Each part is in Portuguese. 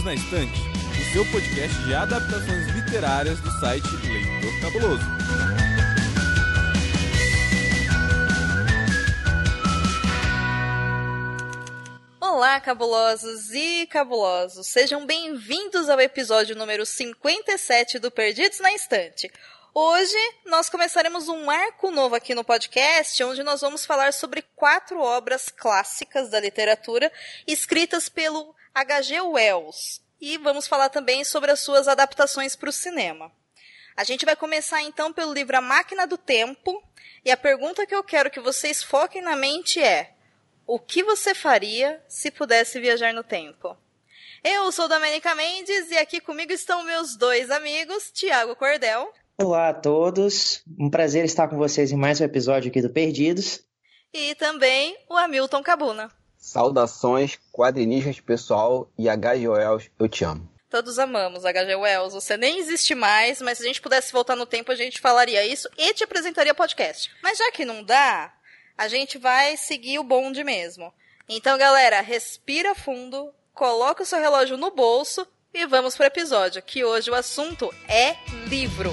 Perdidos na Estante, o seu podcast de adaptações literárias do site Leitor Cabuloso. Olá, cabulosos e cabulosos! Sejam bem-vindos ao episódio número 57 do Perdidos na Estante. Hoje nós começaremos um arco novo aqui no podcast, onde nós vamos falar sobre quatro obras clássicas da literatura escritas pelo H.G. Wells. E vamos falar também sobre as suas adaptações para o cinema. A gente vai começar então pelo livro A Máquina do Tempo, e a pergunta que eu quero que vocês foquem na mente é: o que você faria se pudesse viajar no tempo? Eu sou Domenica Mendes e aqui comigo estão meus dois amigos, Tiago Cordel. Olá a todos, um prazer estar com vocês em mais um episódio aqui do Perdidos. E também o Hamilton Cabuna. Saudações, quadrinistas pessoal e H.G. Wells, eu te amo. Todos amamos H.G. Wells. Você nem existe mais, mas se a gente pudesse voltar no tempo, a gente falaria isso e te apresentaria podcast. Mas já que não dá, a gente vai seguir o bonde mesmo. Então, galera, respira fundo, coloca o seu relógio no bolso e vamos pro episódio, que hoje o assunto é livro.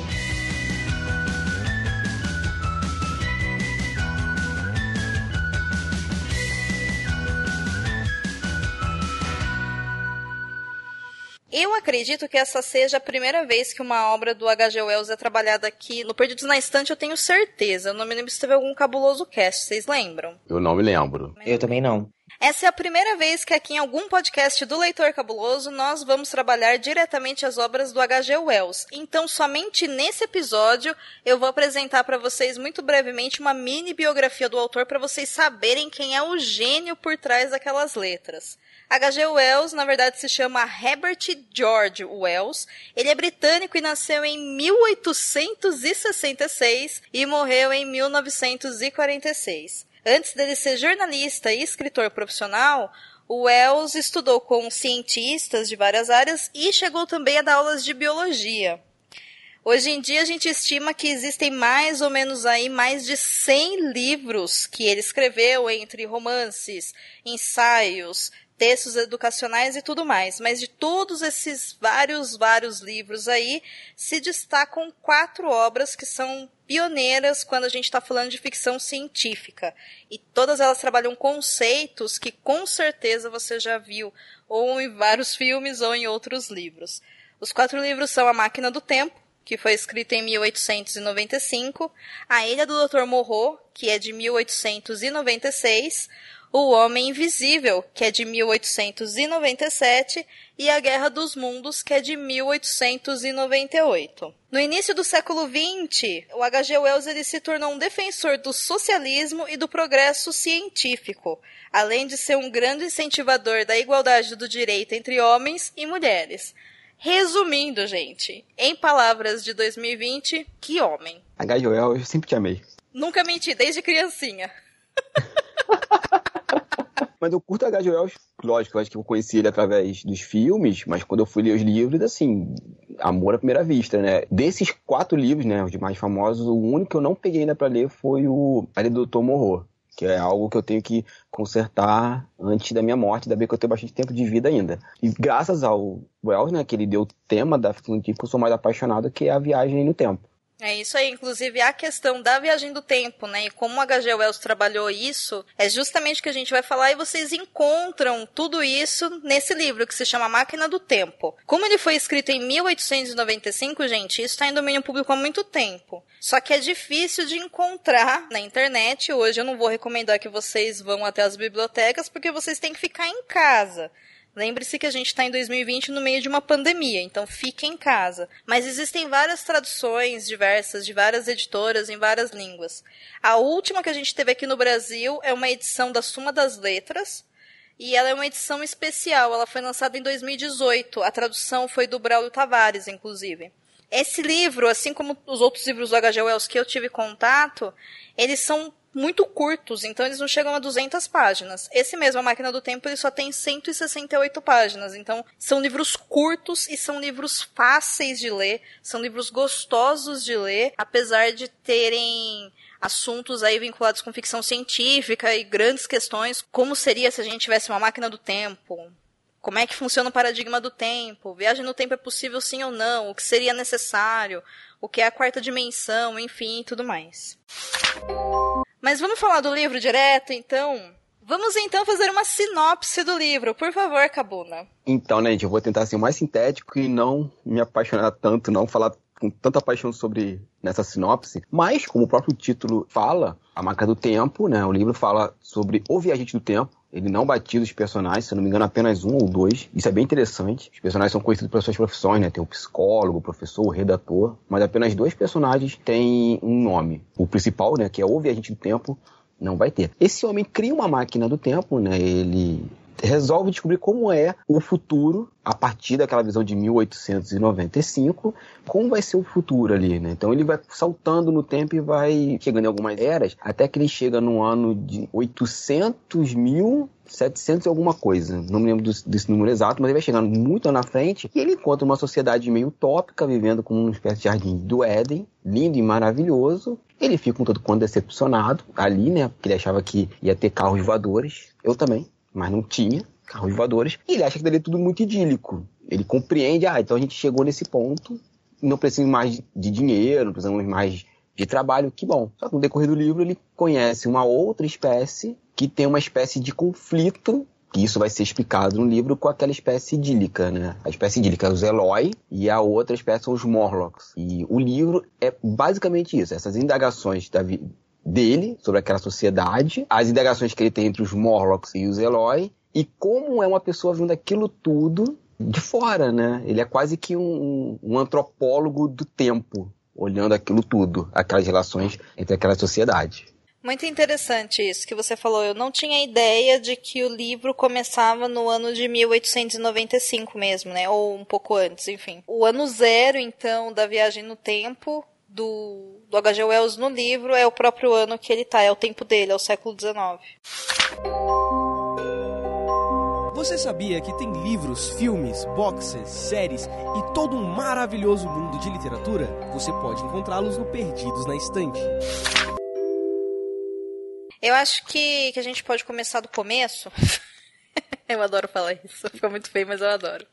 Eu acredito que essa seja a primeira vez que uma obra do H.G. Wells é trabalhada aqui. No Perdidos na Estante eu tenho certeza. Eu não me lembro se teve algum cabuloso cast, vocês lembram? Eu não me lembro. Eu também não. Essa é a primeira vez que aqui em algum podcast do Leitor Cabuloso nós vamos trabalhar diretamente as obras do H.G. Wells. Então, somente nesse episódio eu vou apresentar para vocês muito brevemente uma mini biografia do autor para vocês saberem quem é o gênio por trás daquelas letras. H.G. Wells, na verdade, se chama Herbert George Wells. Ele é britânico e nasceu em 1866 e morreu em 1946. Antes dele ser jornalista e escritor profissional, o Wells estudou com cientistas de várias áreas e chegou também a dar aulas de biologia. Hoje em dia a gente estima que existem mais ou menos aí mais de 100 livros que ele escreveu entre romances, ensaios, textos educacionais e tudo mais. Mas de todos esses vários, vários livros aí, se destacam quatro obras que são pioneiras quando a gente está falando de ficção científica. E todas elas trabalham conceitos que com certeza você já viu, ou em vários filmes ou em outros livros. Os quatro livros são A Máquina do Tempo, que foi escrito em 1895, A Ilha do Dr. Morro, que é de 1896, o Homem Invisível, que é de 1897, e A Guerra dos Mundos, que é de 1898. No início do século XX, o H.G. Wells ele se tornou um defensor do socialismo e do progresso científico, além de ser um grande incentivador da igualdade do direito entre homens e mulheres. Resumindo, gente, em palavras de 2020, que homem. H.G. Wells, eu sempre te amei. Nunca menti, desde criancinha. Mas eu curto H.G. Wells, lógico, eu acho que eu conheci ele através dos filmes, mas quando eu fui ler os livros, assim, amor à primeira vista, né? Desses quatro livros, né, os mais famosos, o único que eu não peguei ainda pra ler foi o Ali do Dr. Morro, que é algo que eu tenho que consertar antes da minha morte, ainda bem que eu tenho bastante tempo de vida ainda. E graças ao Wells, né, que ele deu o tema da ficção científica, eu sou mais apaixonado, que é a viagem no tempo. É isso aí, inclusive a questão da viagem do tempo, né? E como o H.G. Wells trabalhou isso, é justamente o que a gente vai falar e vocês encontram tudo isso nesse livro que se chama Máquina do Tempo. Como ele foi escrito em 1895, gente, isso está em domínio público há muito tempo. Só que é difícil de encontrar na internet. Hoje eu não vou recomendar que vocês vão até as bibliotecas porque vocês têm que ficar em casa. Lembre-se que a gente está em 2020 no meio de uma pandemia, então fique em casa. Mas existem várias traduções diversas, de várias editoras, em várias línguas. A última que a gente teve aqui no Brasil é uma edição da Suma das Letras, e ela é uma edição especial. Ela foi lançada em 2018. A tradução foi do Braulio Tavares, inclusive. Esse livro, assim como os outros livros do H.G. Wells que eu tive contato, eles são muito curtos, então eles não chegam a 200 páginas. Esse mesmo, A Máquina do Tempo, ele só tem 168 páginas. Então, são livros curtos e são livros fáceis de ler, são livros gostosos de ler, apesar de terem assuntos aí vinculados com ficção científica e grandes questões, como seria se a gente tivesse uma máquina do tempo, Como é que funciona o paradigma do tempo? Viagem no tempo é possível sim ou não? O que seria necessário? O que é a quarta dimensão? Enfim, tudo mais. Mas vamos falar do livro direto, então? Vamos então fazer uma sinopse do livro, por favor, Cabuna. Então, né, gente, eu vou tentar ser mais sintético e não me apaixonar tanto, não falar com tanta paixão sobre nessa sinopse, mas como o próprio título fala, a marca do tempo, né? O livro fala sobre o viajante do tempo. Ele não batiza os personagens, se não me engano, apenas um ou dois. Isso é bem interessante. Os personagens são conhecidos pelas suas profissões, né? Tem o psicólogo, o professor, o redator, mas apenas dois personagens têm um nome. O principal, né, que é o viajante do tempo, não vai ter. Esse homem cria uma máquina do tempo, né? Ele resolve descobrir como é o futuro a partir daquela visão de 1895, como vai ser o futuro ali, né? Então ele vai saltando no tempo e vai chegando em algumas eras, até que ele chega no ano de 800 mil 700 e alguma coisa, não me lembro desse número exato, mas ele vai chegando muito na frente e ele encontra uma sociedade meio utópica, vivendo como uma espécie de jardim do Éden, lindo e maravilhoso. Ele fica um todo quanto decepcionado ali, né? Porque ele achava que ia ter carros voadores. Eu também mas não tinha carros voadores, e ele acha que dali é tudo muito idílico. Ele compreende, ah, então a gente chegou nesse ponto, não precisamos mais de dinheiro, não precisamos mais de trabalho, que bom. Só que no decorrer do livro ele conhece uma outra espécie que tem uma espécie de conflito, que isso vai ser explicado no livro com aquela espécie idílica, né? A espécie idílica é os Eloy e a outra espécie são os Morlocks. E o livro é basicamente isso, essas indagações da, dele sobre aquela sociedade, as indagações que ele tem entre os Morlocks e os Eloy, e como é uma pessoa vendo aquilo tudo de fora, né? Ele é quase que um, um antropólogo do tempo, olhando aquilo tudo, aquelas relações entre aquela sociedade. Muito interessante isso que você falou. Eu não tinha ideia de que o livro começava no ano de 1895 mesmo, né? Ou um pouco antes, enfim. O ano zero, então, da viagem no tempo do, do H.G. Wells no livro é o próprio ano que ele tá, é o tempo dele, é o século XIX. Você sabia que tem livros, filmes, boxes, séries e todo um maravilhoso mundo de literatura? Você pode encontrá-los no Perdidos na Estante. Eu acho que, que a gente pode começar do começo. eu adoro falar isso. Fica muito feio, mas eu adoro.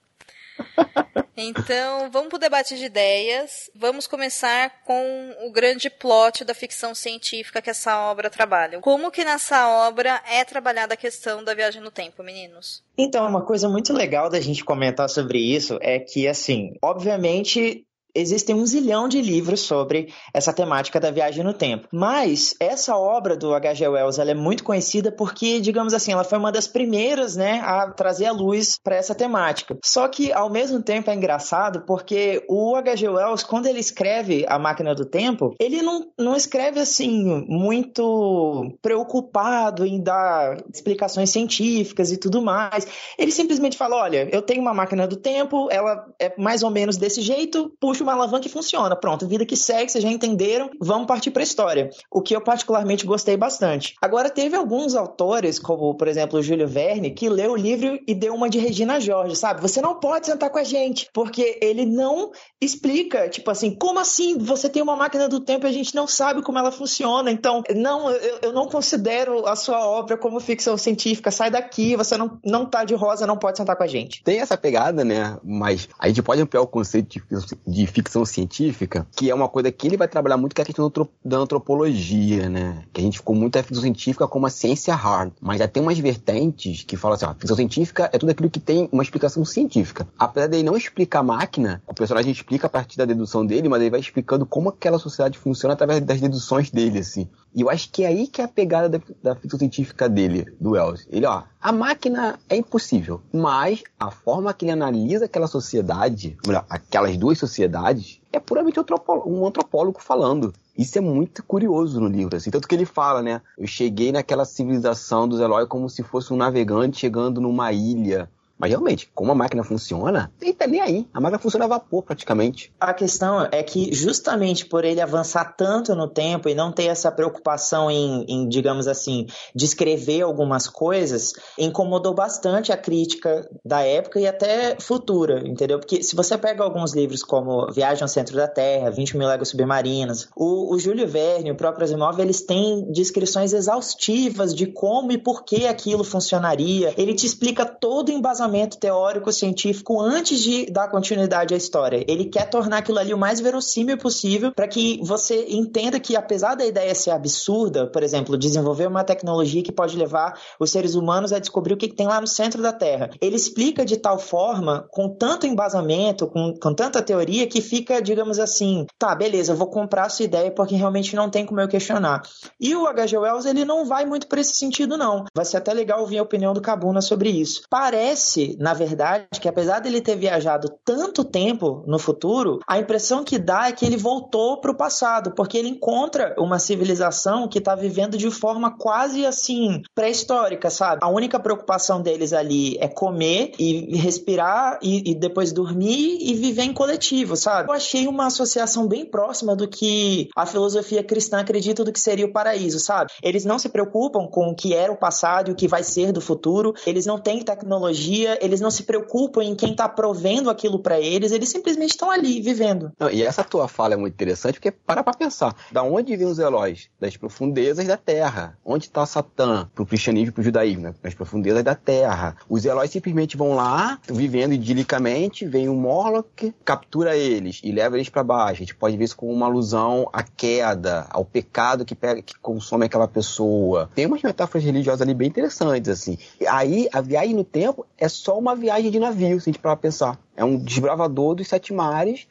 Então, vamos para o debate de ideias. Vamos começar com o grande plot da ficção científica que essa obra trabalha. Como que nessa obra é trabalhada a questão da viagem no tempo, meninos? Então, uma coisa muito legal da gente comentar sobre isso é que, assim, obviamente existem um zilhão de livros sobre essa temática da viagem no tempo. Mas essa obra do H.G. Wells ela é muito conhecida porque, digamos assim, ela foi uma das primeiras né, a trazer a luz para essa temática. Só que, ao mesmo tempo, é engraçado porque o H.G. Wells, quando ele escreve A Máquina do Tempo, ele não, não escreve assim muito preocupado em dar explicações científicas e tudo mais. Ele simplesmente fala: olha, eu tenho uma máquina do tempo, ela é mais ou menos desse jeito, puxa uma alavanca e funciona. Pronto, vida que segue, vocês já entenderam, vamos partir para a história. O que eu particularmente gostei bastante. Agora, teve alguns autores, como por exemplo o Júlio Verne, que leu o livro e deu uma de Regina Jorge, sabe? Você não pode sentar com a gente, porque ele não explica, tipo assim, como assim você tem uma máquina do tempo e a gente não sabe como ela funciona? Então, não, eu, eu não considero a sua obra como ficção científica. Sai daqui, você não, não tá de rosa, não pode sentar com a gente. Tem essa pegada, né? Mas a gente pode ampliar o conceito de, de ficção científica, que é uma coisa que ele vai trabalhar muito, que é a questão da antropologia, né? Que a gente ficou muito a ficção científica como a ciência hard. Mas já tem umas vertentes que falam assim, ó, ficção científica é tudo aquilo que tem uma explicação científica. Apesar dele não explicar a máquina, o personagem explica a partir da dedução dele, mas ele vai explicando como aquela sociedade funciona através das deduções dele, assim. E eu acho que é aí que é a pegada da, da ficção científica dele, do Wells. Ele, ó, a máquina é impossível, mas a forma que ele analisa aquela sociedade, melhor, aquelas duas sociedades, é puramente um antropólogo falando. Isso é muito curioso no livro, assim. Tanto que ele fala, né? Eu cheguei naquela civilização dos Eloy como se fosse um navegante chegando numa ilha mas realmente, como a máquina funciona, ele tá nem aí. A máquina funciona a vapor praticamente. A questão é que justamente por ele avançar tanto no tempo e não ter essa preocupação em, em digamos assim, descrever algumas coisas, incomodou bastante a crítica da época e até futura, entendeu? Porque se você pega alguns livros como Viagem ao Centro da Terra, 20 mil léguas submarinas, o, o Júlio Verne, o próprio Asimov, eles têm descrições exaustivas de como e por que aquilo funcionaria. Ele te explica todo o embasamento teórico, científico antes de dar continuidade à história. Ele quer tornar aquilo ali o mais verossímil possível para que você entenda que, apesar da ideia ser absurda, por exemplo, desenvolver uma tecnologia que pode levar os seres humanos a descobrir o que, tem lá no centro da Terra, ele explica de tal forma, com tanto embasamento, com, com tanta teoria, que fica, digamos assim, tá, beleza, eu vou comprar a sua ideia porque realmente não tem como eu questionar. E o H.G. Wells, ele não vai muito para esse sentido, não. Vai ser até legal ouvir a opinião do Cabuna sobre isso. Parece, na verdade, que apesar dele ter viajado tanto tempo no futuro, a impressão que dá é que ele voltou para o passado, porque ele encontra uma civilização que está vivendo de forma quase assim pré-histórica, sabe? A única preocupação deles ali é comer e respirar e, e depois dormir e viver em coletivo, sabe? Eu achei uma associação bem próxima do que a filosofia cristã acredita do que seria o paraíso, sabe? Eles não se preocupam com o que era o passado e o que vai ser do futuro, eles não têm tecnologia, eles não se preocupam em quem está provendo aquilo para eles, eles simplesmente estão ali vivendo. Não, e essa tua fala é muito interessante porque para pra pensar. Da onde vêm os Eloys? Das profundezas da Terra. Onde está Satã? Pro cristianismo e pro judaísmo, né? Nas profundezas da Terra. Os Eloys simplesmente vão lá, vivendo idilicamente, vem um Morlock, captura eles e leva eles para baixo. A gente pode ver isso como uma alusão à queda, ao pecado que pega, que consome aquela pessoa. Tem umas metáforas religiosas ali bem interessantes, assim. Aí, a viagem no tempo é só uma viagem de navio, se a gente parar pensar. É um desbravador dos sete mares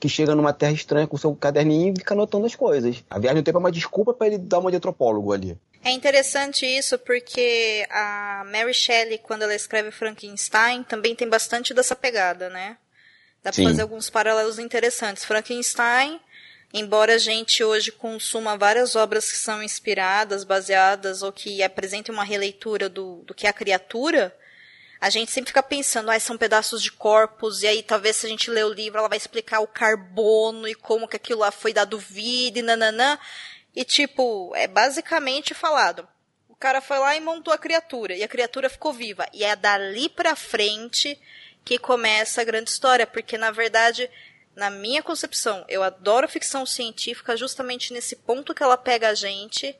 que chega numa terra estranha com seu caderninho e fica anotando as coisas. A viagem no tempo é uma desculpa para ele dar uma de antropólogo ali. É interessante isso porque a Mary Shelley, quando ela escreve Frankenstein, também tem bastante dessa pegada, né? Dá pra fazer alguns paralelos interessantes. Frankenstein, embora a gente hoje consuma várias obras que são inspiradas, baseadas ou que apresentem uma releitura do, do que é a criatura, a gente sempre fica pensando, ah, são pedaços de corpos, e aí talvez se a gente ler o livro, ela vai explicar o carbono e como que aquilo lá foi dado vida e nananã. E tipo, é basicamente falado. O cara foi lá e montou a criatura, e a criatura ficou viva. E é dali pra frente que começa a grande história, porque na verdade, na minha concepção, eu adoro ficção científica justamente nesse ponto que ela pega a gente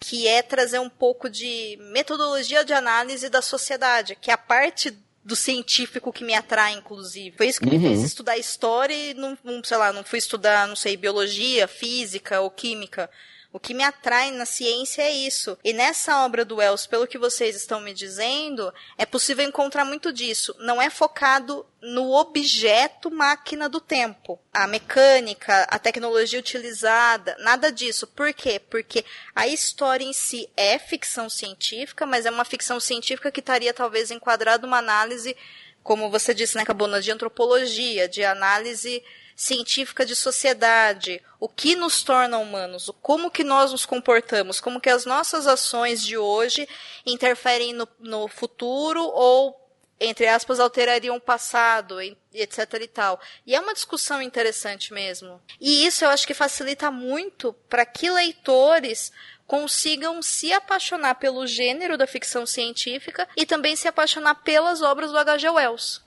que é trazer um pouco de metodologia de análise da sociedade, que é a parte do científico que me atrai, inclusive. Foi isso que uhum. me fez estudar história e não, não, sei lá, não fui estudar, não sei, biologia, física ou química. O que me atrai na ciência é isso. E nessa obra do Wells, pelo que vocês estão me dizendo, é possível encontrar muito disso. Não é focado no objeto máquina do tempo. A mecânica, a tecnologia utilizada, nada disso. Por quê? Porque a história em si é ficção científica, mas é uma ficção científica que estaria talvez enquadrada uma análise, como você disse, né, Cabona, de antropologia, de análise científica de sociedade, o que nos torna humanos, como que nós nos comportamos, como que as nossas ações de hoje interferem no, no futuro ou entre aspas, alterariam o passado, etc e tal. E é uma discussão interessante mesmo. E isso eu acho que facilita muito para que leitores consigam se apaixonar pelo gênero da ficção científica e também se apaixonar pelas obras do H.G. Wells.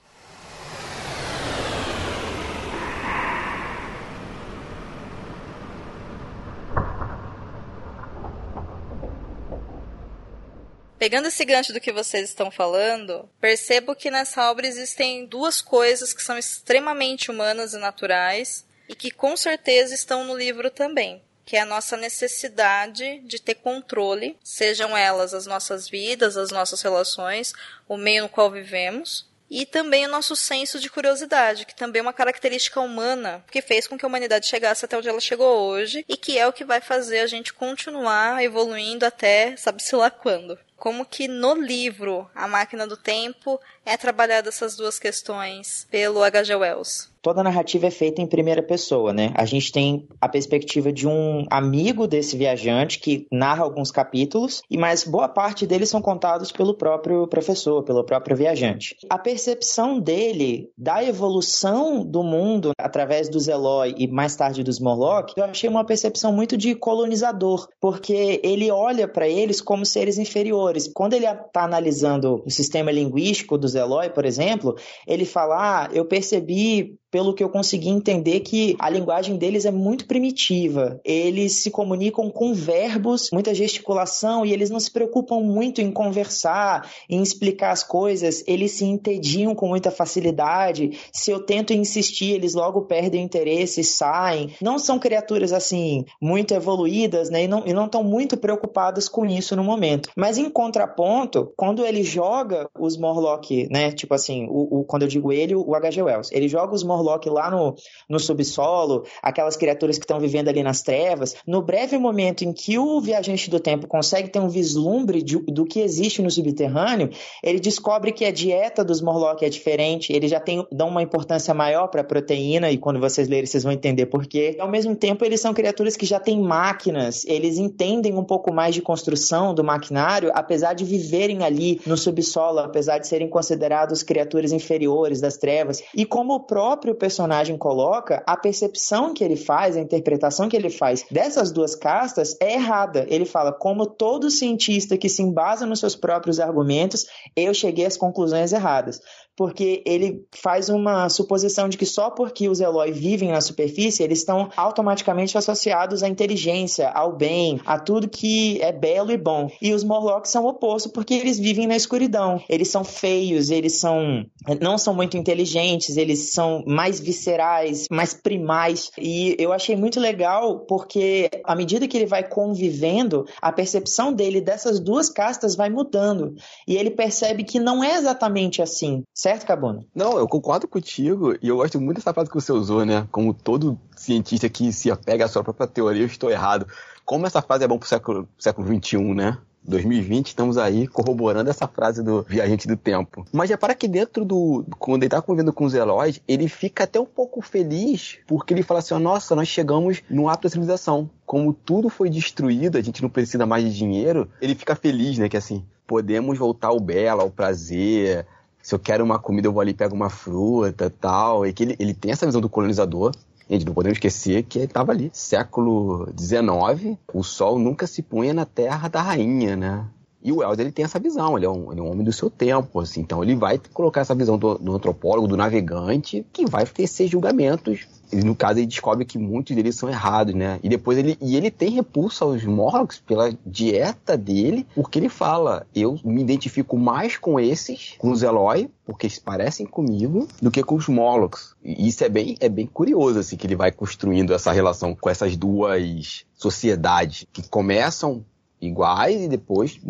Pegando esse gancho do que vocês estão falando, percebo que nessa obra existem duas coisas que são extremamente humanas e naturais e que com certeza estão no livro também, que é a nossa necessidade de ter controle, sejam elas as nossas vidas, as nossas relações, o meio no qual vivemos, e também o nosso senso de curiosidade, que também é uma característica humana que fez com que a humanidade chegasse até onde ela chegou hoje e que é o que vai fazer a gente continuar evoluindo até sabe-se lá quando como que no livro A Máquina do Tempo é trabalhada essas duas questões pelo H.G. Wells toda a narrativa é feita em primeira pessoa, né? A gente tem a perspectiva de um amigo desse viajante que narra alguns capítulos, e mais boa parte deles são contados pelo próprio professor, pelo próprio viajante. A percepção dele da evolução do mundo através dos Eloy e mais tarde dos Morlock, eu achei uma percepção muito de colonizador, porque ele olha para eles como seres inferiores. Quando ele está analisando o sistema linguístico dos Eloy, por exemplo, ele fala: ah, eu percebi pelo que eu consegui entender que a linguagem deles é muito primitiva. Eles se comunicam com verbos, muita gesticulação e eles não se preocupam muito em conversar, em explicar as coisas. Eles se entediam com muita facilidade. Se eu tento insistir, eles logo perdem o interesse e saem. Não são criaturas assim muito evoluídas, né? E não estão muito preocupadas com isso no momento. Mas em contraponto, quando ele joga os Morlock, né? Tipo assim, o, o quando eu digo ele, o H.G. Wells, ele joga os Morlock lá no, no subsolo, aquelas criaturas que estão vivendo ali nas trevas. No breve momento em que o viajante do tempo consegue ter um vislumbre de, do que existe no subterrâneo, ele descobre que a dieta dos Morlock é diferente, ele já tem dão uma importância maior para a proteína e quando vocês lerem vocês vão entender por quê. Ao mesmo tempo, eles são criaturas que já têm máquinas, eles entendem um pouco mais de construção do maquinário, apesar de viverem ali no subsolo, apesar de serem considerados criaturas inferiores das trevas. E como o próprio personagem coloca, a percepção que ele faz, a interpretação que ele faz dessas duas castas é errada. Ele fala, como todo cientista que se embasa nos seus próprios argumentos, eu cheguei às conclusões erradas porque ele faz uma suposição de que só porque os Eloy vivem na superfície, eles estão automaticamente associados à inteligência, ao bem, a tudo que é belo e bom. E os Morlocks são o oposto, porque eles vivem na escuridão. Eles são feios, eles são não são muito inteligentes, eles são mais viscerais, mais primais. E eu achei muito legal porque à medida que ele vai convivendo, a percepção dele dessas duas castas vai mudando. E ele percebe que não é exatamente assim Certo, Cabona? Não, eu concordo contigo e eu gosto muito dessa frase que você usou, né? Como todo cientista que se apega à sua própria teoria, eu estou errado. Como essa frase é bom pro século, século XXI, né? 2020, estamos aí corroborando essa frase do viajante do tempo. Mas já para que dentro do. Quando ele tá convivendo com os heróis, ele fica até um pouco feliz, porque ele fala assim: nossa, nós chegamos no ápice da civilização. Como tudo foi destruído, a gente não precisa mais de dinheiro, ele fica feliz, né? Que assim, podemos voltar ao belo, ao prazer, se eu quero uma comida, eu vou ali e pego uma fruta tal. E que ele, ele tem essa visão do colonizador. Gente, não podemos esquecer que ele estava ali, século XIX, o sol nunca se punha na terra da rainha, né? E o Wells, ele tem essa visão, ele é, um, ele é um homem do seu tempo, assim, então ele vai colocar essa visão do, do antropólogo, do navegante, que vai tecer julgamentos no caso, ele descobre que muitos deles são errados, né? E depois ele, e ele tem repulso aos Morlocks pela dieta dele, porque ele fala: eu me identifico mais com esses, com os Eloy, porque eles parecem comigo, do que com os Morlocks. E isso é bem, é bem curioso, assim, que ele vai construindo essa relação com essas duas sociedades que começam iguais e depois,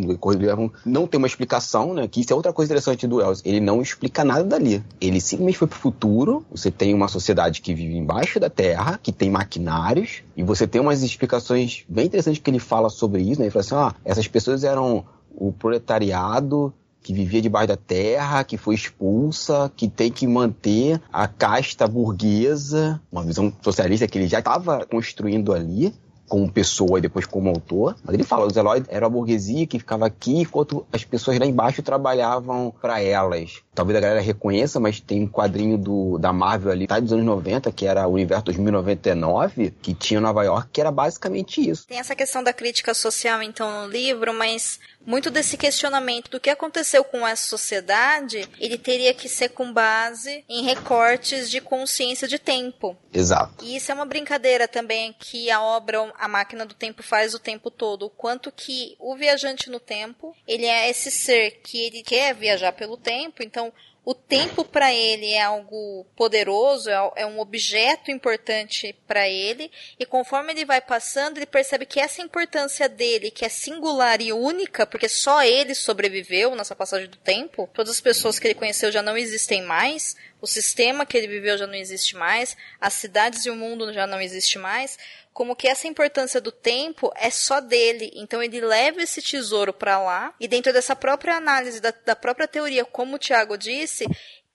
não tem uma explicação, né? Que isso é outra coisa interessante do Wells. Ele não explica nada dali. Ele simplesmente foi pro futuro. Você tem uma sociedade que vive embaixo da Terra, que tem maquinários, e você tem umas explicações bem interessantes que ele fala sobre isso, né? Ele fala assim, ah, essas pessoas eram o proletariado que vivia debaixo da terra, que foi expulsa, que tem que manter a casta burguesa, uma visão socialista que ele já estava construindo ali, como pessoa e depois como autor. Mas ele fala, os Eloy eram a burguesia que ficava aqui, enquanto as pessoas lá embaixo trabalhavam para elas. Talvez a galera reconheça, mas tem um quadrinho do, da Marvel ali, tá dos anos 90, que era o Universo 2099, que tinha Nova York, que era basicamente isso. Tem essa questão da crítica social, então, no livro, mas muito desse questionamento do que aconteceu com essa sociedade, ele teria que ser com base em recortes de consciência de tempo. Exato. E isso é uma brincadeira também que a obra A Máquina do Tempo faz o tempo todo, o quanto que o viajante no tempo, ele é esse ser que ele quer viajar pelo tempo, então o tempo para ele é algo poderoso, é, é um objeto importante para ele, e conforme ele vai passando, ele percebe que essa importância dele, que é singular e única, porque só ele sobreviveu nessa passagem do tempo, todas as pessoas que ele conheceu já não existem mais, o sistema que ele viveu já não existe mais, as cidades e o mundo já não existe mais, como que essa importância do tempo é só dele. Então ele leva esse tesouro para lá e dentro dessa própria análise da, da própria teoria, como o Tiago disse,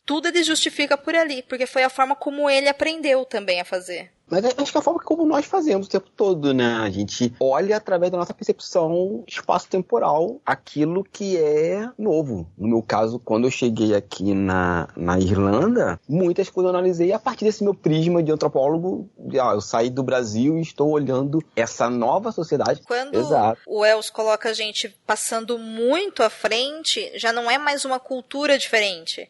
tudo ele justifica por ali, porque foi a forma como ele aprendeu também a fazer. Mas acho que é a forma como nós fazemos o tempo todo, né? A gente olha através da nossa percepção espaço-temporal aquilo que é novo. No meu caso, quando eu cheguei aqui na, na Irlanda, muitas coisas eu analisei a partir desse meu prisma de antropólogo. De, ah, eu saí do Brasil e estou olhando essa nova sociedade. Quando Exato. o Els coloca a gente passando muito à frente, já não é mais uma cultura diferente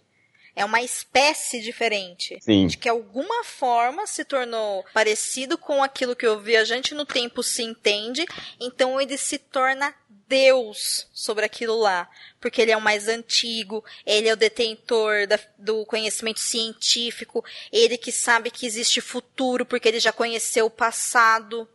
É uma espécie diferente. Sim. De que alguma forma se tornou parecido com aquilo que o viajante no tempo se entende, então ele se torna Deus sobre aquilo lá, porque ele é o mais antigo, ele é o detentor da, do conhecimento científico, ele que sabe que existe futuro, porque ele já conheceu o passado.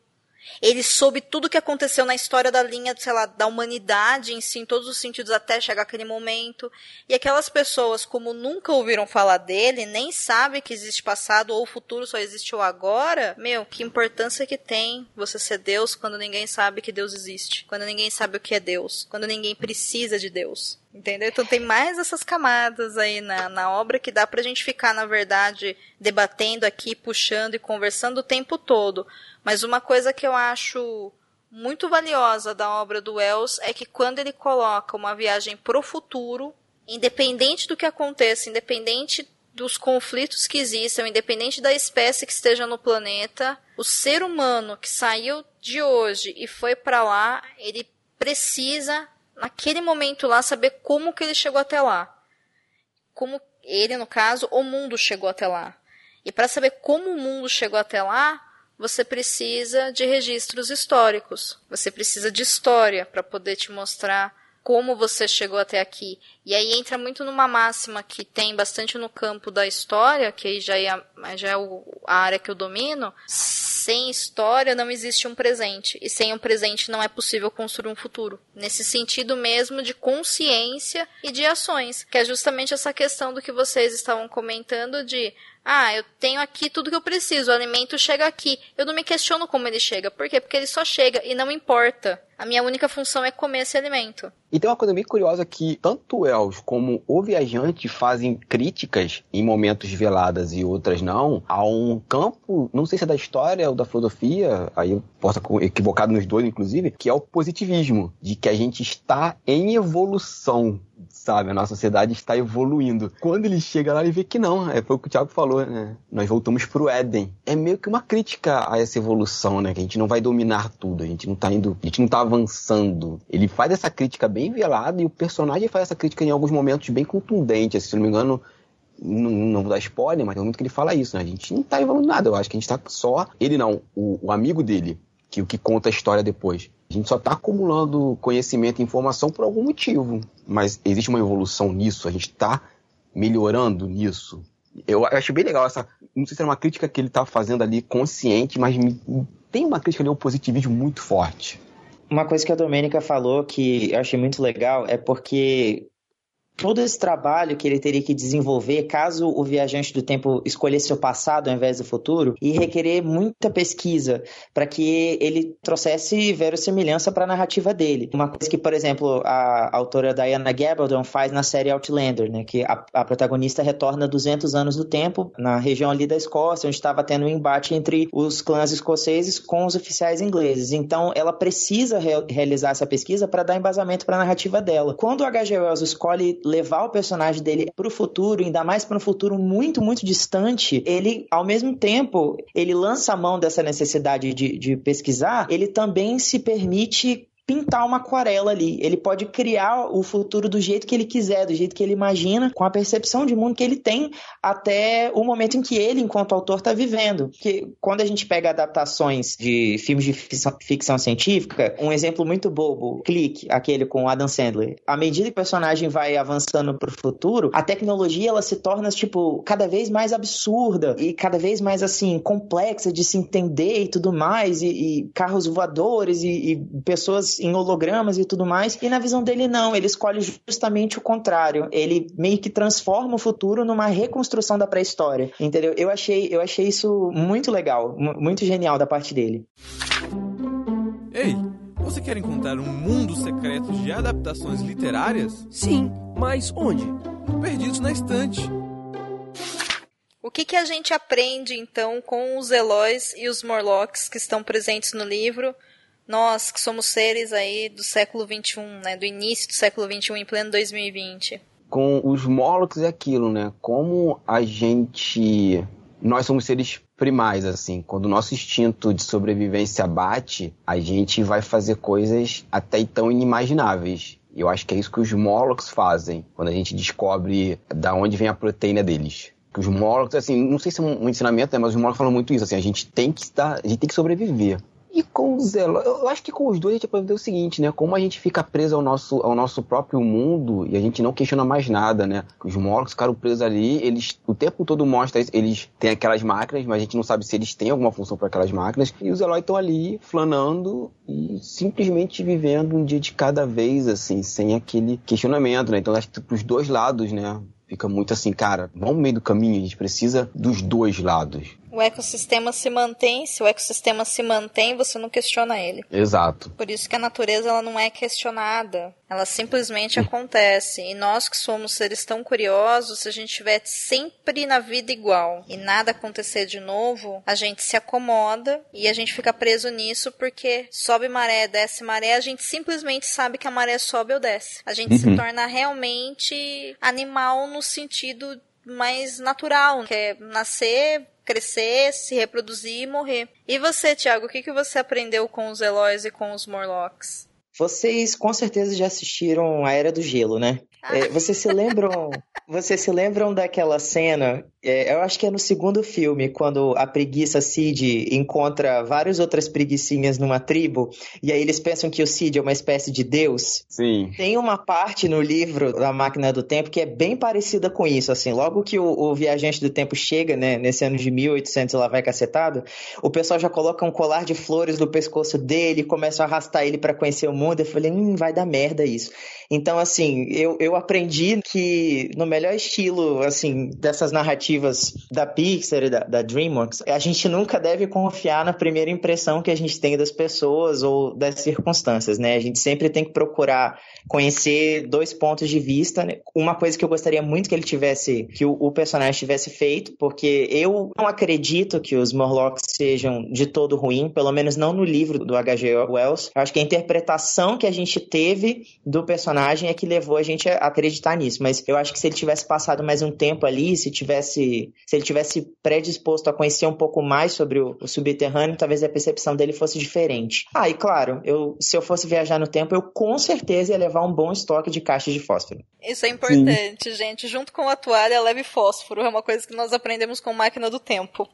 Ele soube tudo o que aconteceu na história da linha, sei lá, da humanidade em si, em todos os sentidos, até chegar aquele momento. E aquelas pessoas, como nunca ouviram falar dele, nem sabem que existe passado ou futuro, só existe o agora, meu, que importância que tem você ser Deus quando ninguém sabe que Deus existe, quando ninguém sabe o que é Deus, quando ninguém precisa de Deus. Entendeu? Então tem mais essas camadas aí na, na obra que dá pra gente ficar, na verdade, debatendo aqui, puxando e conversando o tempo todo. Mas uma coisa que eu acho muito valiosa da obra do Wells é que quando ele coloca uma viagem pro futuro, independente do que aconteça, independente dos conflitos que existam, independente da espécie que esteja no planeta, o ser humano que saiu de hoje e foi para lá, ele precisa naquele momento lá, saber como que ele chegou até lá. Como ele, no caso, o mundo chegou até lá. E para saber como o mundo chegou até lá, você precisa de registros históricos. Você precisa de história para poder te mostrar como você chegou até aqui. E aí entra muito numa máxima que tem bastante no campo da história, que aí já é, já é a área que eu domino. Sem história não existe um presente. E sem um presente não é possível construir um futuro. Nesse sentido mesmo de consciência e de ações. Que é justamente essa questão do que vocês estavam comentando de ah, eu tenho aqui tudo que eu preciso, o alimento chega aqui. Eu não me questiono como ele chega. Por quê? Porque ele só chega e não importa. A minha única função é comer esse alimento. E tem uma coisa bem curiosa que tanto o Els como o viajante fazem críticas em momentos veladas e outras não, a um campo, não sei se é da história ou da filosofia, aí eu posso estar equivocado nos dois, inclusive, que é o positivismo, de que a gente está em evolução sabe? A nossa sociedade está evoluindo. Quando ele chega lá, ele vê que não. É foi o que o Thiago falou, né? Nós voltamos pro Éden. É meio que uma crítica a essa evolução, né? Que a gente não vai dominar tudo, a gente não tá indo, a gente não tá avançando. Ele faz essa crítica bem velada e o personagem faz essa crítica em alguns momentos bem contundentes. Assim, se não me engano, não, não vou dar spoiler, mas tem muito que ele fala isso, né? A gente não tá evoluindo nada. Eu acho que a gente tá só. Ele não, o, o amigo dele, que o que conta a história depois. A gente só está acumulando conhecimento e informação por algum motivo. Mas existe uma evolução nisso, a gente está melhorando nisso. Eu acho bem legal essa. Não sei se é uma crítica que ele está fazendo ali consciente, mas me, tem uma crítica ali ao positivismo muito forte. Uma coisa que a Domênica falou que eu achei muito legal é porque todo esse trabalho que ele teria que desenvolver caso o viajante do tempo escolhesse o passado ao invés do futuro e requerer muita pesquisa para que ele trouxesse verossimilhança para a narrativa dele. Uma coisa que, por exemplo, a autora Diana Gabaldon faz na série Outlander, né, que a, a protagonista retorna 200 anos do tempo na região ali da Escócia, onde estava tendo um embate entre os clãs escoceses com os oficiais ingleses. Então, ela precisa re realizar essa pesquisa para dar embasamento para a narrativa dela. Quando o H.G. Wells escolhe levar o personagem dele para o futuro, ainda mais para um futuro muito, muito distante, ele, ao mesmo tempo, ele lança a mão dessa necessidade de, de pesquisar, ele também se permite pintar uma aquarela ali. Ele pode criar o futuro do jeito que ele quiser, do jeito que ele imagina, com a percepção de mundo que ele tem até o momento em que ele, enquanto autor, está vivendo. Que quando a gente pega adaptações de filmes de ficção, científica, um exemplo muito bobo, Clique, aquele com Adam Sandler. À medida que o personagem vai avançando para o futuro, a tecnologia ela se torna tipo cada vez mais absurda e cada vez mais assim complexa de se entender e tudo mais e, e carros voadores e, e pessoas em hologramas e tudo mais. E na visão dele, não. Ele escolhe justamente o contrário. Ele meio que transforma o futuro numa reconstrução da pré-história. Entendeu? Eu achei, eu achei isso muito legal, muito genial da parte dele. Ei, você quer encontrar um mundo secreto de adaptações literárias? Sim, mas onde? Perdidos na estante. O que, que a gente aprende então com os Eloys e os Morlocks que estão presentes no livro nós que somos seres aí do século XXI, né, do início do século XXI em pleno 2020. Com os Morlocks é aquilo, né? Como a gente. Nós somos seres primais, assim. Quando o nosso instinto de sobrevivência bate, a gente vai fazer coisas até então inimagináveis. Eu acho que é isso que os Morlocks fazem quando a gente descobre da onde vem a proteína deles. Que os Morlocks, assim, não sei se é um ensinamento, né, mas os Morlocks falam muito isso, assim, a gente tem que estar, a gente tem que sobreviver. E com o Zelo, eu acho que com os dois a gente aprendeu o seguinte, né? Como a gente fica preso ao nosso, ao nosso próprio mundo e a gente não questiona mais nada, né? Os Morlocks ficaram presos ali, eles o tempo todo mostra eles têm aquelas máquinas, mas a gente não sabe se eles têm alguma função para aquelas máquinas. E os Eloy estão ali flanando e simplesmente vivendo um dia de cada vez, assim, sem aquele questionamento, né? Então acho que os dois lados, né? Fica muito assim, cara, vamos no meio do caminho, a gente precisa dos dois lados o ecossistema se mantém, se o ecossistema se mantém, você não questiona ele. Exato. Por isso que a natureza ela não é questionada, ela simplesmente acontece. E nós que somos seres tão curiosos, se a gente estiver sempre na vida igual e nada acontecer de novo, a gente se acomoda e a gente fica preso nisso porque sobe maré, desce maré, a gente simplesmente sabe que a maré sobe ou desce. A gente uhum. se torna realmente animal no sentido mais natural, que é nascer, crescer, se reproduzir e morrer. E você, Thiago, o que, que você aprendeu com os Eloys e com os Morlocks? Vocês com certeza já assistiram A Era do Gelo, né? É, vocês se lembram? vocês se lembram daquela cena é, eu acho que é no segundo filme, quando a preguiça Cid encontra várias outras preguiçinhas numa tribo, e aí eles pensam que o Cid é uma espécie de deus. Sim. Tem uma parte no livro da Máquina do Tempo que é bem parecida com isso, assim, logo que o, o viajante do tempo chega, né, nesse ano de 1800 lá vai cacetado, o pessoal já coloca um colar de flores no pescoço dele, começa a arrastar ele para conhecer o mundo, eu falei, hum, vai dar merda isso. Então, assim, eu, eu aprendi que no melhor estilo, assim, dessas narrativas narrativas da Pixar e da, da, DreamWorks, a gente nunca deve confiar na primeira impressão que a gente tem das pessoas ou das circunstâncias, né? A gente sempre tem que procurar conhecer dois pontos de vista. Né? Uma coisa que eu gostaria muito que ele tivesse, que o, o personagem tivesse feito, porque eu não acredito que os Morlocks sejam de todo ruim, pelo menos não no livro do H.G. Wells. Eu acho que a interpretação que a gente teve do personagem é que levou a gente a acreditar nisso, mas eu acho que se ele tivesse passado mais um tempo ali, se tivesse se ele tivesse predisposto a conhecer um pouco mais sobre o, o subterrâneo, talvez a percepção dele fosse diferente. Ah, e claro, eu, se eu fosse viajar no tempo, eu com certeza ia levar um bom estoque de caixas de fósforo. Isso é importante, Sim. gente. Junto com a toalha, leve fósforo. É uma coisa que nós aprendemos com máquina do tempo.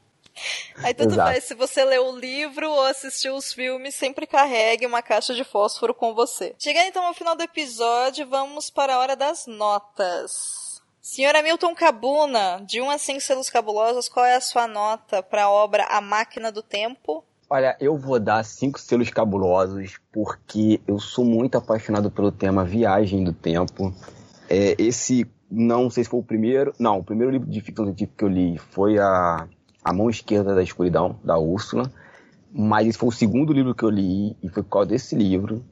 Aí tudo Exato. bem, se você leu o livro ou assistiu os filmes, sempre carregue uma caixa de fósforo com você. Chegando então ao final do episódio, vamos para a hora das notas. Senhor Hamilton Cabuna, de 1 a 5 selos cabulosos, qual é a sua nota para a obra A Máquina do Tempo? Olha, eu vou dar cinco selos cabulosos porque eu sou muito apaixonado pelo tema Viagem do Tempo. É, esse, não sei se foi o primeiro, não, o primeiro livro de ficção científica que eu li foi a, a Mão Esquerda da Escuridão, da Úrsula. Mas esse foi o segundo livro que eu li e foi por causa desse livro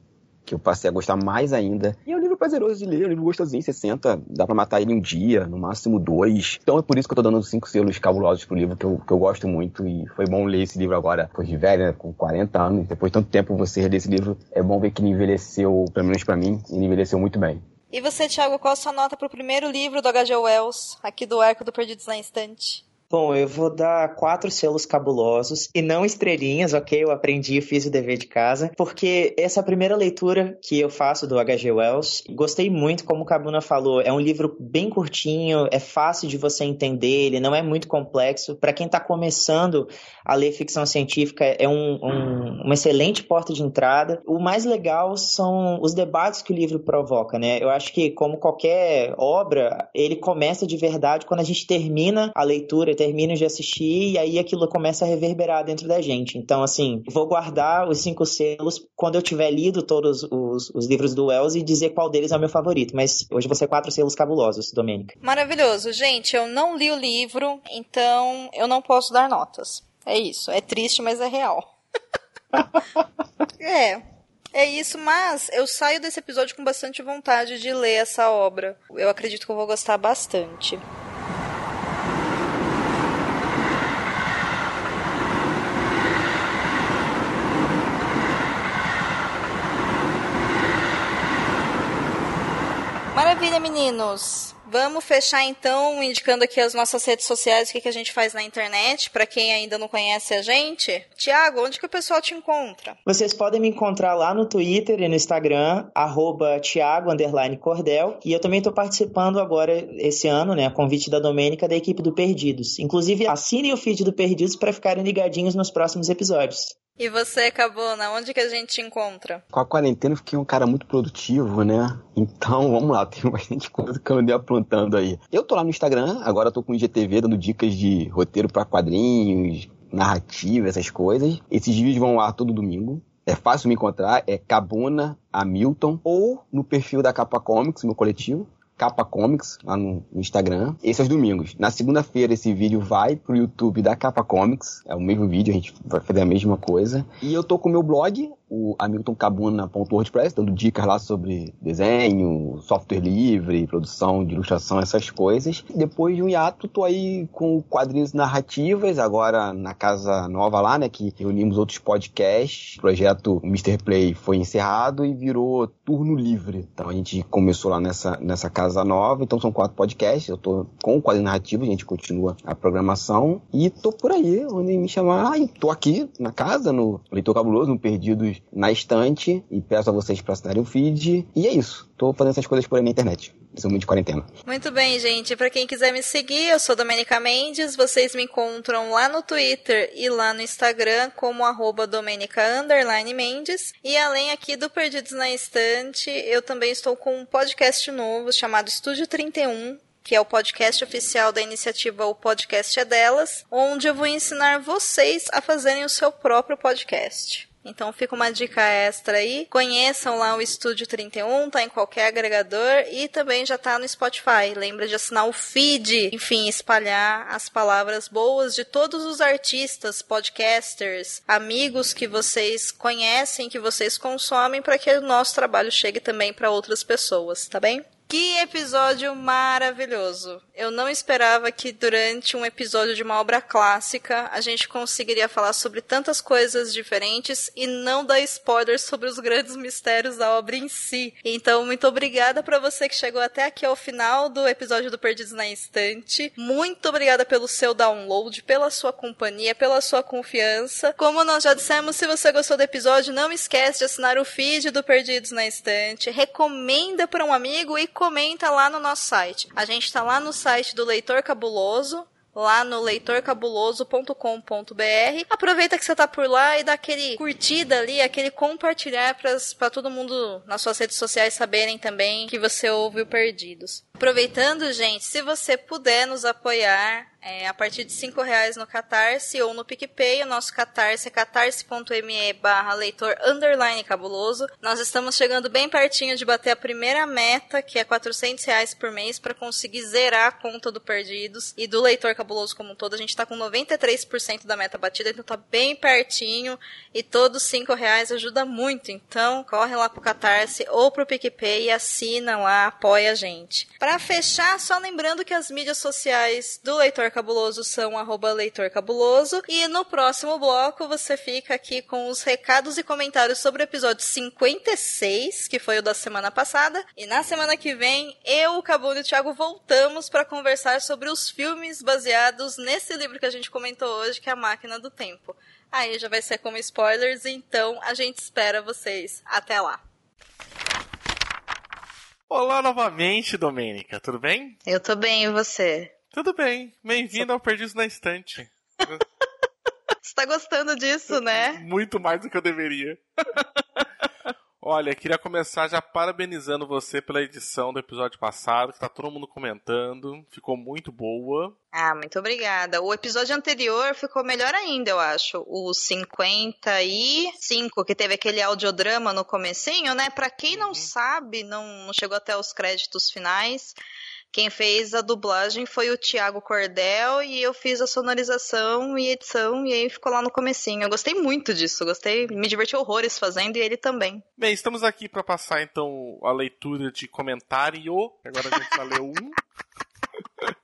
que eu passei a gostar mais ainda. E é um livro prazeroso de ler, é um livro gostosinho, você senta, dá pra matar ele um dia, no máximo dois. Então é por isso que eu tô dando cinco selos cabulosos pro livro, que eu, que eu gosto muito. E foi bom ler esse livro agora, depois de velho, né, com 40 anos. Depois de tanto tempo você ler esse livro, é bom ver que ele envelheceu, pelo menos pra mim, ele envelheceu muito bem. E você, Thiago, qual a sua nota pro primeiro livro do H.G. Wells, aqui do Arco do Perdidos na Estante? Bom, eu vou dar quatro selos cabulosos e não estrelinhas, ok? Eu aprendi e fiz o dever de casa, porque essa primeira leitura que eu faço do H.G. Wells, gostei muito, como o Cabuna falou, é um livro bem curtinho, é fácil de você entender, ele não é muito complexo. Para quem está começando a ler ficção científica, é um, um, uma excelente porta de entrada. O mais legal são os debates que o livro provoca, né? Eu acho que, como qualquer obra, ele começa de verdade quando a gente termina a leitura termino de assistir e aí aquilo começa a reverberar dentro da gente. Então, assim, vou guardar os cinco selos quando eu tiver lido todos os, os livros do Wells e dizer qual deles é o meu favorito. Mas hoje vão ser quatro selos cabulosos, Domênica. Maravilhoso. Gente, eu não li o livro, então eu não posso dar notas. É isso. É triste, mas é real. é. É isso, mas eu saio desse episódio com bastante vontade de ler essa obra. Eu acredito que eu vou gostar bastante. Maravilha, meninos. Vamos fechar então indicando aqui as nossas redes sociais, o que, que a gente faz na internet, para quem ainda não conhece a gente. Tiago, onde que o pessoal te encontra? Vocês podem me encontrar lá no Twitter e no Instagram, arroba Thiago Cordel. E eu também estou participando agora, esse ano, né, a convite da Domênica, da equipe do Perdidos. Inclusive, assinem o feed do Perdidos para ficarem ligadinhos nos próximos episódios. E você, Cabona, onde que a gente te encontra? Com a quarentena eu fiquei um cara muito produtivo, né? Então, vamos lá, tem bastante coisa que eu andei aprontando aí. Eu tô lá no Instagram, agora tô com o IGTV dando dicas de roteiro para quadrinhos, narrativa, essas coisas. Esses vídeos vão lá todo domingo. É fácil me encontrar, é Cabona Hamilton, ou no perfil da Capa Comics, meu coletivo. Capa Comics, lá no, Instagram. Esse é os domingos. Na segunda-feira, esse vídeo vai pro YouTube da Capa Comics. É o mesmo vídeo, a gente vai fazer a mesma coisa. E eu tô com o meu blog, o hamiltoncabuna.wordpress, dando dicas lá sobre desenho, software livre, produção de ilustração, essas coisas. Depois de um hiato, tô aí com quadrinhos narrativas, agora na casa nova lá, né, que reunimos outros podcasts. O projeto Mr. Play foi encerrado e virou turno livre. Então a gente começou lá nessa, nessa casa nova, então são quatro podcasts, eu tô com o quadrinho narrativo, a gente continua a programação e tô por aí, onde me chamar, e tô aqui na casa, no Leitor Cabuloso, no Perdidos na estante e peço a vocês para assinarem o feed. E é isso. Tô fazendo essas coisas por aí na internet. Sou muito de quarentena. Muito bem, gente. Para quem quiser me seguir, eu sou Domenica Mendes. Vocês me encontram lá no Twitter e lá no Instagram como arroba Mendes. E além aqui do Perdidos na Estante, eu também estou com um podcast novo chamado Estúdio 31, que é o podcast oficial da iniciativa O Podcast é Delas, onde eu vou ensinar vocês a fazerem o seu próprio podcast. Então fica uma dica extra aí. Conheçam lá o Estúdio 31, tá em qualquer agregador e também já tá no Spotify. Lembra de assinar o feed, enfim, espalhar as palavras boas de todos os artistas, podcasters, amigos que vocês conhecem, que vocês consomem para que o nosso trabalho chegue também para outras pessoas, tá bem? Que episódio maravilhoso! Eu não esperava que durante um episódio de uma obra clássica a gente conseguiria falar sobre tantas coisas diferentes e não dar spoilers sobre os grandes mistérios da obra em si. Então, muito obrigada para você que chegou até aqui ao final do episódio do Perdidos na Instante. Muito obrigada pelo seu download, pela sua companhia, pela sua confiança. Como nós já dissemos, se você gostou do episódio, não esquece de assinar o feed do Perdidos na Instante. Recomenda para um amigo e comenta lá no nosso site. A gente está lá no site do Leitor Cabuloso lá no leitorcabuloso.com.br. Aproveita que você tá por lá e dá aquele curtida ali, aquele compartilhar para todo mundo nas suas redes sociais saberem também que você ouve o Perdidos. Aproveitando, gente, se você puder nos apoiar é, a partir de cinco reais no Catarse ou no PicPay, o nosso Catarse é catarse.me barra leitor underline cabuloso. Nós estamos chegando bem pertinho de bater a primeira meta, que é 400 reais por mês, para conseguir zerar a conta do Perdidos e do leitor cabuloso como um todo. A gente está com 93% da meta batida, então tá bem pertinho e todos cinco reais ajuda muito. Então, corre lá pro Catarse ou pro PicPay e assina lá, apoia a gente. Para fechar, só lembrando que as mídias sociais do leitor Cabuloso são arroba Leitor Cabuloso. E no próximo bloco você fica aqui com os recados e comentários sobre o episódio 56, que foi o da semana passada. E na semana que vem, eu, o Cabulo e o Thiago voltamos para conversar sobre os filmes baseados nesse livro que a gente comentou hoje, que é A Máquina do Tempo. Aí já vai ser como spoilers, então a gente espera vocês. Até lá! Olá novamente, Domênica, tudo bem? Eu tô bem, e você? Tudo bem. Bem-vindo ao Perdidos na Estante. Você tá gostando disso, né? Muito mais do que eu deveria. Olha, queria começar já parabenizando você pela edição do episódio passado, que tá todo mundo comentando. Ficou muito boa. Ah, muito obrigada. O episódio anterior ficou melhor ainda, eu acho. O 55, que teve aquele audiodrama no comecinho, né? Pra quem não uhum. sabe, não, não chegou até os créditos finais. Quem fez a dublagem foi o Thiago Cordel e eu fiz a sonorização e edição e aí ficou lá no comecinho. Eu gostei muito disso, gostei, me diverti horrores fazendo e ele também. Bem, estamos aqui para passar então a leitura de comentário. Agora a gente vai ler um.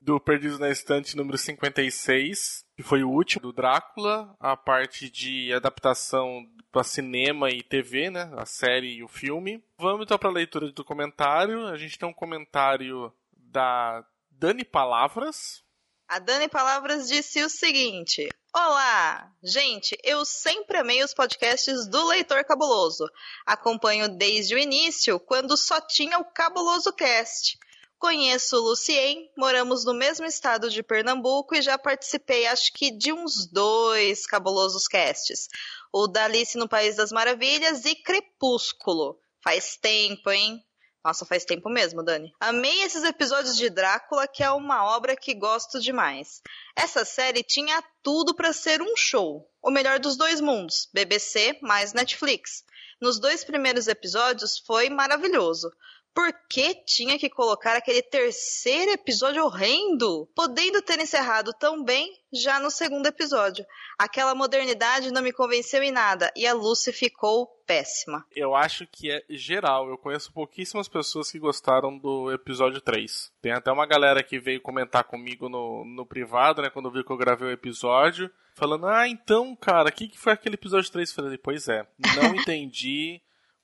do Perdidos na Estante número 56, que foi o último do Drácula, a parte de adaptação para cinema e TV, né? A série e o filme. Vamos então para a leitura do comentário. A gente tem um comentário da Dani Palavras. A Dani Palavras disse o seguinte: Olá! Gente, eu sempre amei os podcasts do Leitor Cabuloso. Acompanho desde o início, quando só tinha o Cabuloso Cast. Conheço o Lucien, moramos no mesmo estado de Pernambuco e já participei, acho que, de uns dois cabulosos casts. O da Alice no País das Maravilhas e Crepúsculo. Faz tempo, hein? Nossa, faz tempo mesmo, Dani. Amei esses episódios de Drácula, que é uma obra que gosto demais. Essa série tinha tudo para ser um show. O melhor dos dois mundos, BBC mais Netflix. Nos dois primeiros episódios foi maravilhoso. Por que tinha que colocar aquele terceiro episódio horrendo? Podendo ter encerrado tão bem já no segundo episódio. Aquela modernidade não me convenceu em nada e a Lucy ficou péssima. Eu acho que é geral. Eu conheço pouquíssimas pessoas que gostaram do episódio 3. Tem até uma galera que veio comentar comigo no, no privado, né, quando viu que eu gravei o episódio, falando: Ah, então, cara, o que, que foi aquele episódio 3? Eu falei: Pois é, não entendi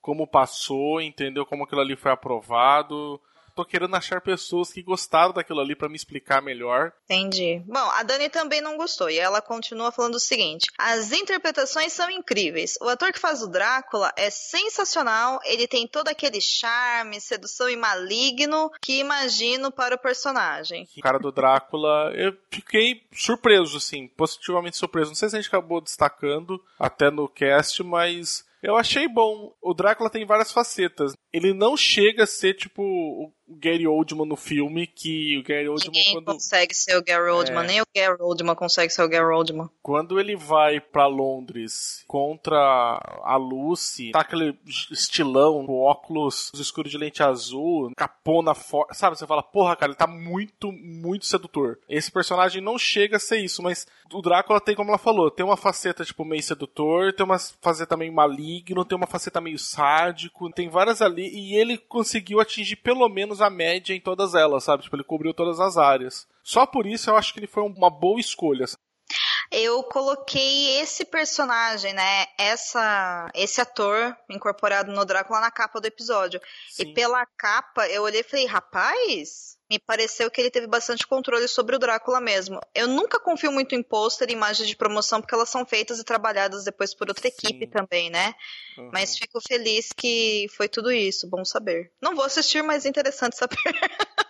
como passou, entendeu como aquilo ali foi aprovado. Tô querendo achar pessoas que gostaram daquilo ali para me explicar melhor. Entendi. Bom, a Dani também não gostou e ela continua falando o seguinte: as interpretações são incríveis. O ator que faz o Drácula é sensacional, ele tem todo aquele charme, sedução e maligno que imagino para o personagem. O cara do Drácula, eu fiquei surpreso, assim, positivamente surpreso. Não sei se a gente acabou destacando até no cast, mas eu achei bom. O Drácula tem várias facetas. Ele não chega a ser tipo o Gary Oldman no filme, que o Gary Oldman Ninguém quando consegue ser o Gary Oldman, É. nem o Gary Oldman consegue ser o Gary Oldman. quando ele vai pra Londres contra a Lucy, tá aquele estilão, com óculos escuros de lente azul, capona forte, sabe? Você fala, porra, cara, ele tá muito, muito sedutor. Esse personagem não chega a ser isso, mas o Drácula tem, como ela falou, tem uma faceta, tipo, meio sedutor, tem uma faceta meio maligno, tem uma faceta meio sádico, tem várias ali, e ele conseguiu atingir pelo menos a média em todas elas, sabe? Tipo, ele cobriu todas as áreas. Só por isso eu acho que ele foi uma boa escolha. Eu coloquei esse personagem, né? Essa, esse ator incorporado no Drácula na capa do episódio. Sim. E pela capa, eu olhei e falei, rapaz, me pareceu que ele teve bastante controle sobre o Drácula mesmo. Eu nunca confio muito em pôster e imagens de promoção, porque elas são feitas e trabalhadas depois por outra Sim. equipe também, né? Uhum. Mas fico feliz que foi tudo isso, bom saber. Não vou assistir, mas é interessante saber.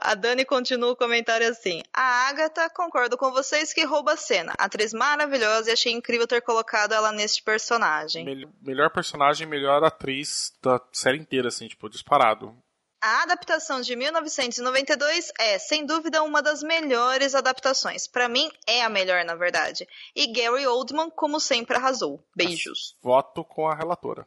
A Dani continua o comentário assim. A Agatha, concordo com vocês que rouba a cena. Atriz maravilhosa e achei incrível ter colocado ela neste personagem. Mel- melhor personagem, melhor atriz da série inteira, assim, tipo, disparado. A adaptação de 1992 é, sem dúvida, uma das melhores adaptações. Pra mim, é a melhor, na verdade. E Gary Oldman, como sempre, arrasou. Beijos. Voto com a relatora.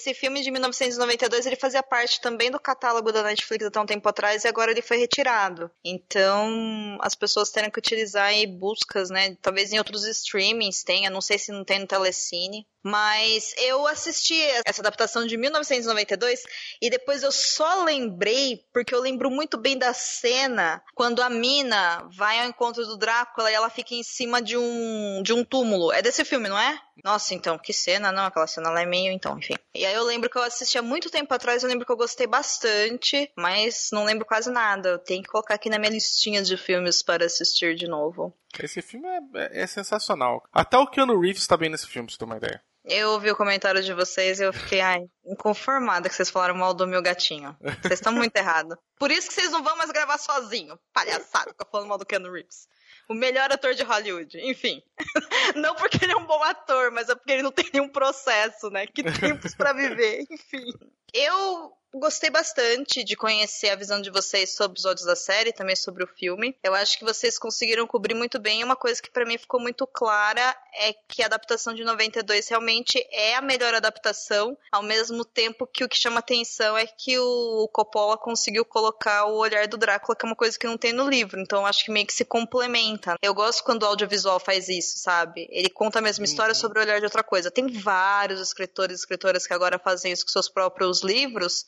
Esse filme de 1992 ele fazia parte também do catálogo da Netflix até um tempo atrás e agora ele foi retirado. Então as pessoas terem que utilizar buscas, né? Talvez em outros streamings tenha, não sei se não tem no Telecine. Mas eu assisti essa adaptação de 1992 e depois eu só lembrei, porque eu lembro muito bem da cena quando a mina vai ao encontro do Drácula e ela fica em cima de um, de um túmulo. É desse filme, não é? Nossa, então, que cena, não? Aquela cena lá é meio, então, enfim. E aí eu lembro que eu assisti há muito tempo atrás, eu lembro que eu gostei bastante, mas não lembro quase nada. Eu tenho que colocar aqui na minha listinha de filmes para assistir de novo. Esse filme é, é sensacional. Até o Keanu Reeves tá bem nesse filme, pra você ter uma ideia. Eu ouvi o comentário de vocês e eu fiquei, ai, inconformada que vocês falaram mal do meu gatinho. Vocês estão muito errados. Por isso que vocês não vão mais gravar sozinho. Palhaçada, fica falando mal do Keanu Reeves. O melhor ator de Hollywood. Enfim. Não porque ele é um bom ator, mas é porque ele não tem nenhum processo, né? Que tempos pra viver. Enfim. Eu gostei bastante de conhecer a visão de vocês sobre os episódios da série, também sobre o filme. Eu acho que vocês conseguiram cobrir muito bem. Uma coisa que pra mim ficou muito clara é que a adaptação de 92 realmente é a melhor adaptação, ao mesmo tempo que o que chama atenção é que o Coppola conseguiu colocar o olhar do Drácula, que é uma coisa que não tem no livro. Então eu acho que meio que se complementa. Eu gosto quando o audiovisual faz isso, sabe? Ele conta a mesma história Uhum. sobre o olhar de outra coisa. Tem vários escritores e escritoras que agora fazem isso com seus próprios livros,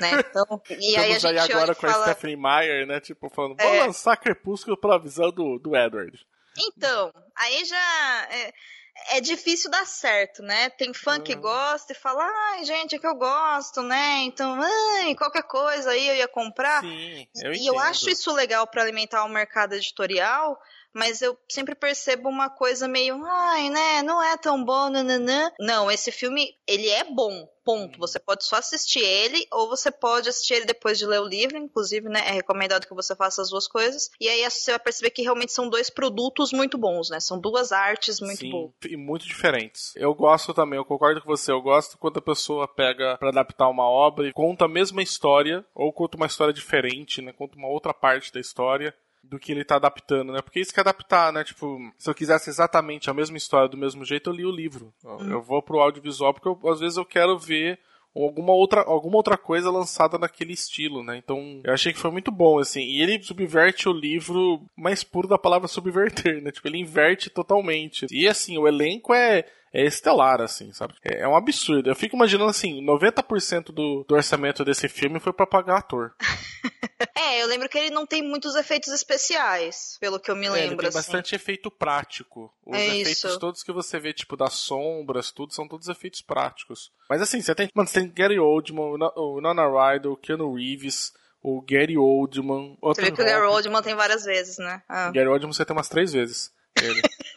né? Então, e aí a Estamos aí, gente olha agora com a fala... Stephanie Meyer, né? Tipo, falando, vou É. lançar Crepúsculo pela visão do, do Edward. Então, aí já. é, é difícil dar certo, né? Tem fã que gosta e fala, ai, gente, é que eu gosto, né? Então, ai, qualquer coisa aí eu ia comprar. Sim, eu e eu acho isso legal para alimentar o mercado editorial, mas eu sempre percebo uma coisa meio, ai, né, não é tão bom, nananã. Não, esse filme, ele é bom, ponto. Você pode só assistir ele, ou você pode assistir ele depois de ler o livro, inclusive, né, é recomendado que você faça as duas coisas. E aí você vai perceber que realmente são dois produtos muito bons, né, são duas artes muito Sim, boas. e muito diferentes. Eu gosto também, eu concordo com você, eu gosto quando a pessoa pega para adaptar uma obra e conta a mesma história, ou conta uma história diferente, né, conta uma outra parte da história do que ele tá adaptando, né? Porque isso que é adaptar, né? Tipo, se eu quisesse exatamente a mesma história do mesmo jeito, eu li o livro. Eu vou pro audiovisual porque eu, às vezes eu quero ver alguma outra, alguma outra coisa lançada naquele estilo, né? Então, eu achei que foi muito bom, assim. E ele subverte o livro mais puro da palavra subverter, né? Tipo, ele inverte totalmente. E, assim, o elenco é é estelar, assim, sabe? É, é um absurdo. Eu fico imaginando assim, 90% do, do orçamento desse filme foi para pagar ator. é, eu lembro que ele não tem muitos efeitos especiais, pelo que eu me É, lembro. ele tem assim. bastante efeito prático. Os É efeitos isso. todos que você vê, tipo, das sombras, tudo, são todos efeitos práticos. Mas assim, você tem. Mano, você tem Gary Oldman, o Nona Ryder, o Keanu Reeves, o Gary Oldman. Você vê que o Gary Oldman tem várias vezes, né? Ah. Gary Oldman você tem umas três vezes. Ele.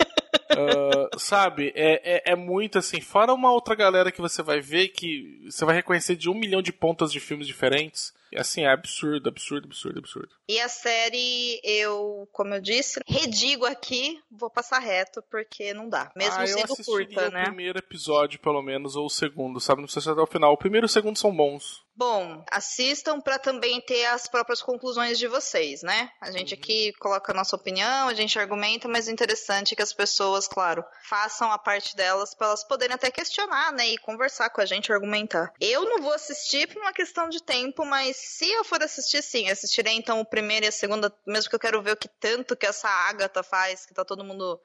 Ah, sabe, é, é, é muito assim. Fora uma outra galera que você vai ver que você vai reconhecer de um milhão de pontas de filmes diferentes. E, assim, é absurdo, absurdo, absurdo, absurdo. E a série, eu, como eu disse, redigo aqui, vou passar reto, porque não dá. Mesmo ah, eu sendo assistiria curta, o né? primeiro episódio, pelo menos, ou o segundo, sabe? Não precisa ser até o final. O primeiro e o segundo são bons. Bom, assistam para também ter as próprias conclusões de vocês, né? A gente Uhum. aqui coloca a nossa opinião, a gente argumenta, mas é interessante que as pessoas, claro, façam a parte delas para elas poderem até questionar, né? E conversar com a gente, argumentar. Eu não vou assistir por uma questão de tempo, mas se eu for assistir, sim, assistirei então o primeiro e a segunda, mesmo que eu quero ver o que tanto que essa Agatha faz, que tá todo mundo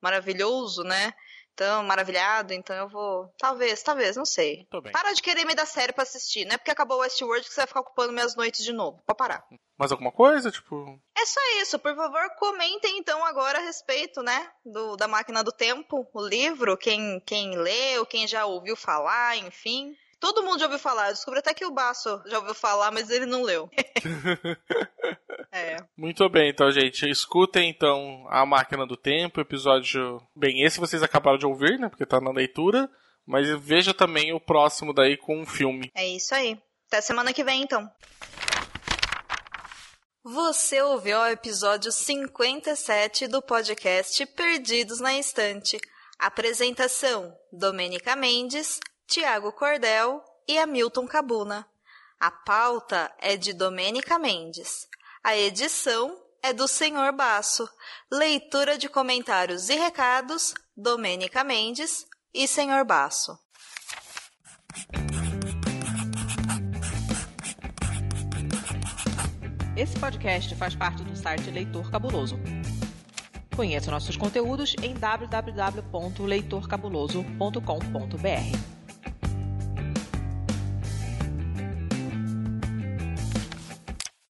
maravilhoso, né? Então, maravilhado, então eu vou. Talvez, talvez, não sei. Muito bem. Para de querer me dar série pra assistir. Não é porque acabou o Westworld que você vai ficar ocupando minhas noites de novo. Pode parar. Mais alguma coisa? Tipo. É só isso. Por favor, comentem então agora a respeito, né? Do, da Máquina do Tempo, o livro. Quem, quem leu, quem já ouviu falar, enfim. Todo mundo já ouviu falar. Eu descobri até que o Baço já ouviu falar, mas ele não leu. é. Muito bem, então, gente. Escutem, então, A Máquina do Tempo, episódio. Bem, esse vocês acabaram de ouvir, né? Porque tá na leitura. Mas veja também o próximo daí com um filme. É isso aí. Até semana que vem, então. Você ouviu o episódio 57 do podcast Perdidos na Estante. Apresentação: Domênica Mendes, Tiago Cordel e Hamilton Cabuna. A pauta é de Domênica Mendes. A edição é do Senhor Baço. Leitura de comentários e recados: Domênica Mendes e Senhor Baço. Esse podcast faz parte do site Leitor Cabuloso. Conheça nossos conteúdos em www.leitorcabuloso.com.br.